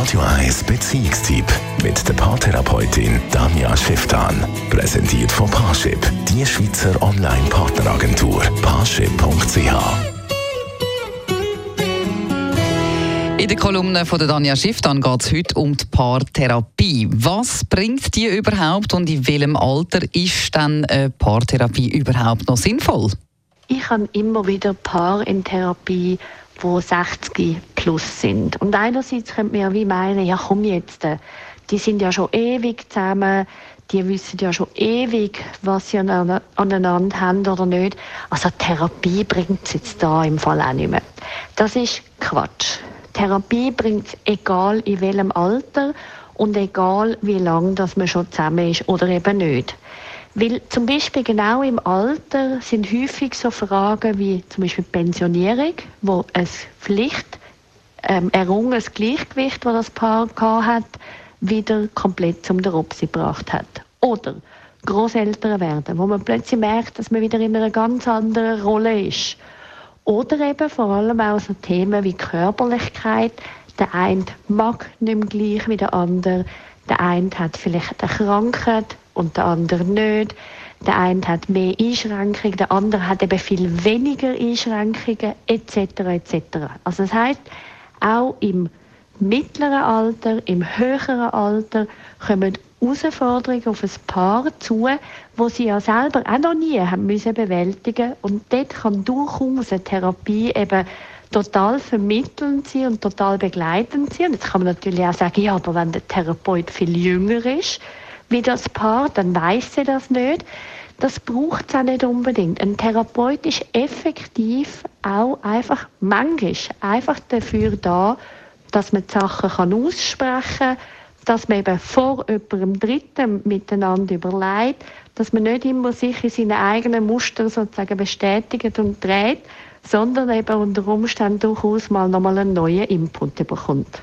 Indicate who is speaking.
Speaker 1: Radio 1 Beziehungstyp mit der Paartherapeutin Danja Schifftan. Präsentiert von Paarship, die Schweizer Online-Partneragentur. Paarship.ch
Speaker 2: In der Kolumne von der Danja Schifftan geht es heute um die Paartherapie. Was bringt die überhaupt und in welchem Alter ist dann eine Paartherapie überhaupt noch sinnvoll?
Speaker 3: Ich habe immer wieder Paar in Therapie, die 60 plus sind. Und einerseits könnte man ja wie meinen, ja komm jetzt, äh, die sind ja schon ewig zusammen, die wissen ja schon ewig, was sie aneinander haben oder nicht. Also Therapie bringt es jetzt da im Fall auch nicht mehr. Das ist Quatsch. Therapie bringt egal in welchem Alter und egal wie lange dass man schon zusammen ist oder eben nicht. Weil zum Beispiel genau im Alter sind häufig so Fragen wie zum Beispiel Pensionierung, wo es Pflicht ähm, errungenes Gleichgewicht, das das Paar hat, wieder komplett zum Derupsi gebracht hat. Oder Großeltern werden, wo man plötzlich merkt, dass man wieder in einer ganz anderen Rolle ist. Oder eben vor allem auch so Themen wie Körperlichkeit. Der eine mag nicht mehr gleich wie der andere. Der eine hat vielleicht eine Krankheit, und der andere nicht. Der eine hat mehr Einschränkungen, der andere hat eben viel weniger Einschränkungen etc. etc. Also das heißt, auch im mittleren Alter, im höheren Alter kommen Herausforderungen auf ein Paar zu, wo sie ja selber auch noch nie haben müssen bewältigen und dort kann durchaus eine Therapie eben total vermittelnd sein und total begleitend sein. Und jetzt kann man natürlich auch sagen, ja, aber wenn der Therapeut viel jünger ist, wie das Paar, dann weiß sie das nicht. Das braucht es auch nicht unbedingt. Ein Therapeut ist effektiv auch einfach manchmal einfach dafür da, dass man die Sachen kann aussprechen kann, dass man eben vor jemandem Dritten miteinander überlegt, dass man nicht immer sich in seinen eigenen Muster sozusagen bestätigt und dreht, sondern eben unter Umständen durchaus mal nochmal einen neuen Input bekommt.